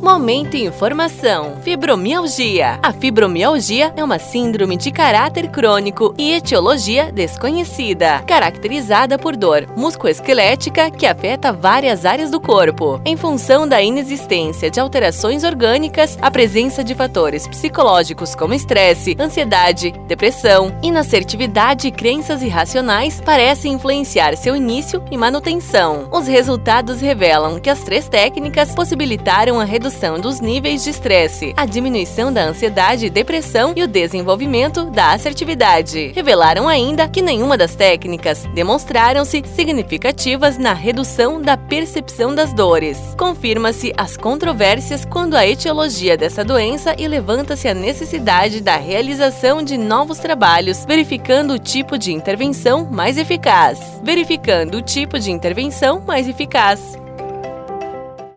Momento Informação. Fibromialgia. A fibromialgia é uma síndrome de caráter crônico e etiologia desconhecida, caracterizada por dor musculoesquelética que afeta várias áreas do corpo, em função da inexistência de alterações orgânicas, a presença de fatores psicológicos como estresse, ansiedade, depressão, inassertividade e crenças irracionais parecem influenciar seu início e manutenção. Os resultados revelam que as três técnicas possibilitaram a redução redução dos níveis de estresse, a diminuição da ansiedade e depressão e o desenvolvimento da assertividade. Revelaram ainda que nenhuma das técnicas demonstraram-se significativas na redução da percepção das dores. Confirma-se as controvérsias quando a etiologia dessa doença e levanta-se a necessidade da realização de novos trabalhos, verificando o tipo de intervenção mais eficaz. Verificando o tipo de intervenção mais eficaz.